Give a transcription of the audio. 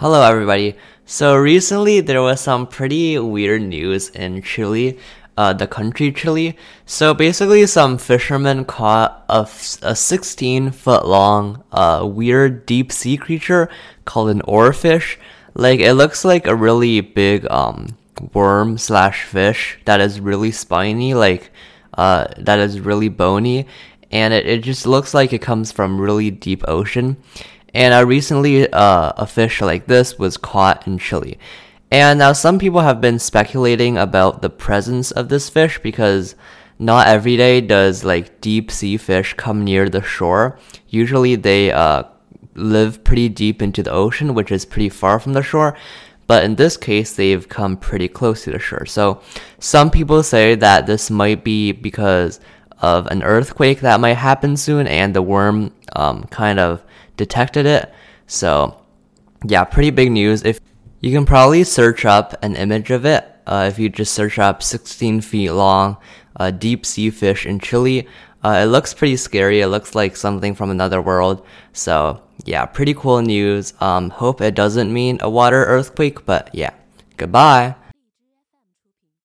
Hello, everybody. So recently there was some pretty weird news in Chile, uh, the country Chile. So basically, some fishermen caught a, a 16 foot long, uh, weird deep sea creature called an oarfish. Like it looks like a really big um worm slash fish that is really spiny, like uh that is really bony, and it, it just looks like it comes from really deep ocean. And uh, recently, uh, a fish like this was caught in Chile. And now some people have been speculating about the presence of this fish because not every day does like deep sea fish come near the shore. Usually they uh, live pretty deep into the ocean, which is pretty far from the shore. But in this case, they've come pretty close to the shore. So some people say that this might be because of an earthquake that might happen soon, and the worm um, kind of detected it. So, yeah, pretty big news. If you can probably search up an image of it, uh, if you just search up 16 feet long uh, deep sea fish in Chile, uh, it looks pretty scary. It looks like something from another world. So, yeah, pretty cool news. Um, hope it doesn't mean a water earthquake, but yeah, goodbye.